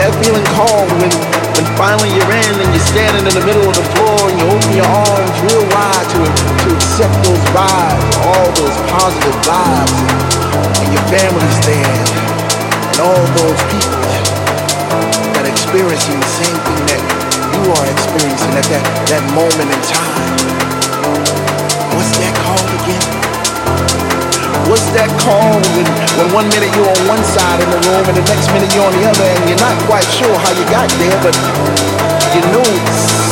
that feeling called when, when finally you're in and you're standing in the middle of the floor and you open your arms real wide to, to accept those vibes, all those positive vibes, and, your family's there, and all those people that are experiencing the same thing that you are experiencing at that, that moment in time. What's that called again? What's that called when, when one minute you're on one side of the room and the next minute you're on the other and you're not quite sure how you got there, but you know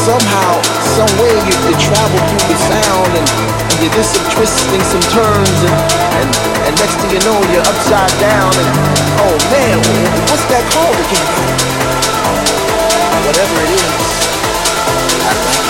somehow, some way you, you travel through the sound and, and you did some twisting, some turns, and, and, and next thing you know you're upside down and oh man, what's that called again? Whatever it is,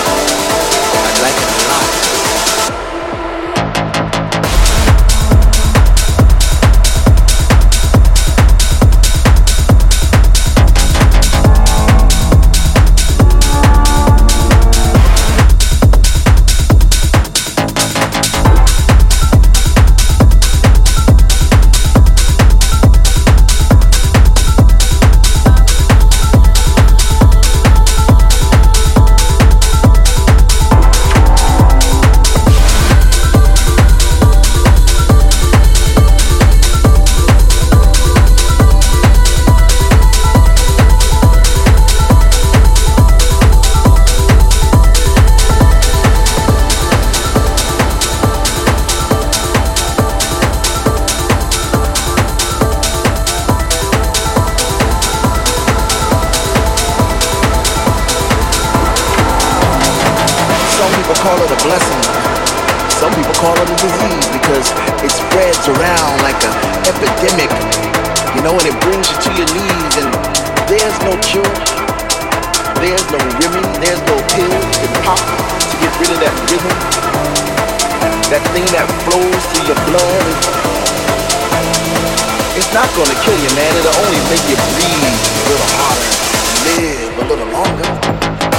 You know, and it brings you to your knees, and there's no cure, there's no remedy, there's no pill to pop to get rid of that rhythm, that thing that flows through your blood. It's not gonna kill you, man. It'll only make you breathe a little harder, live a little longer.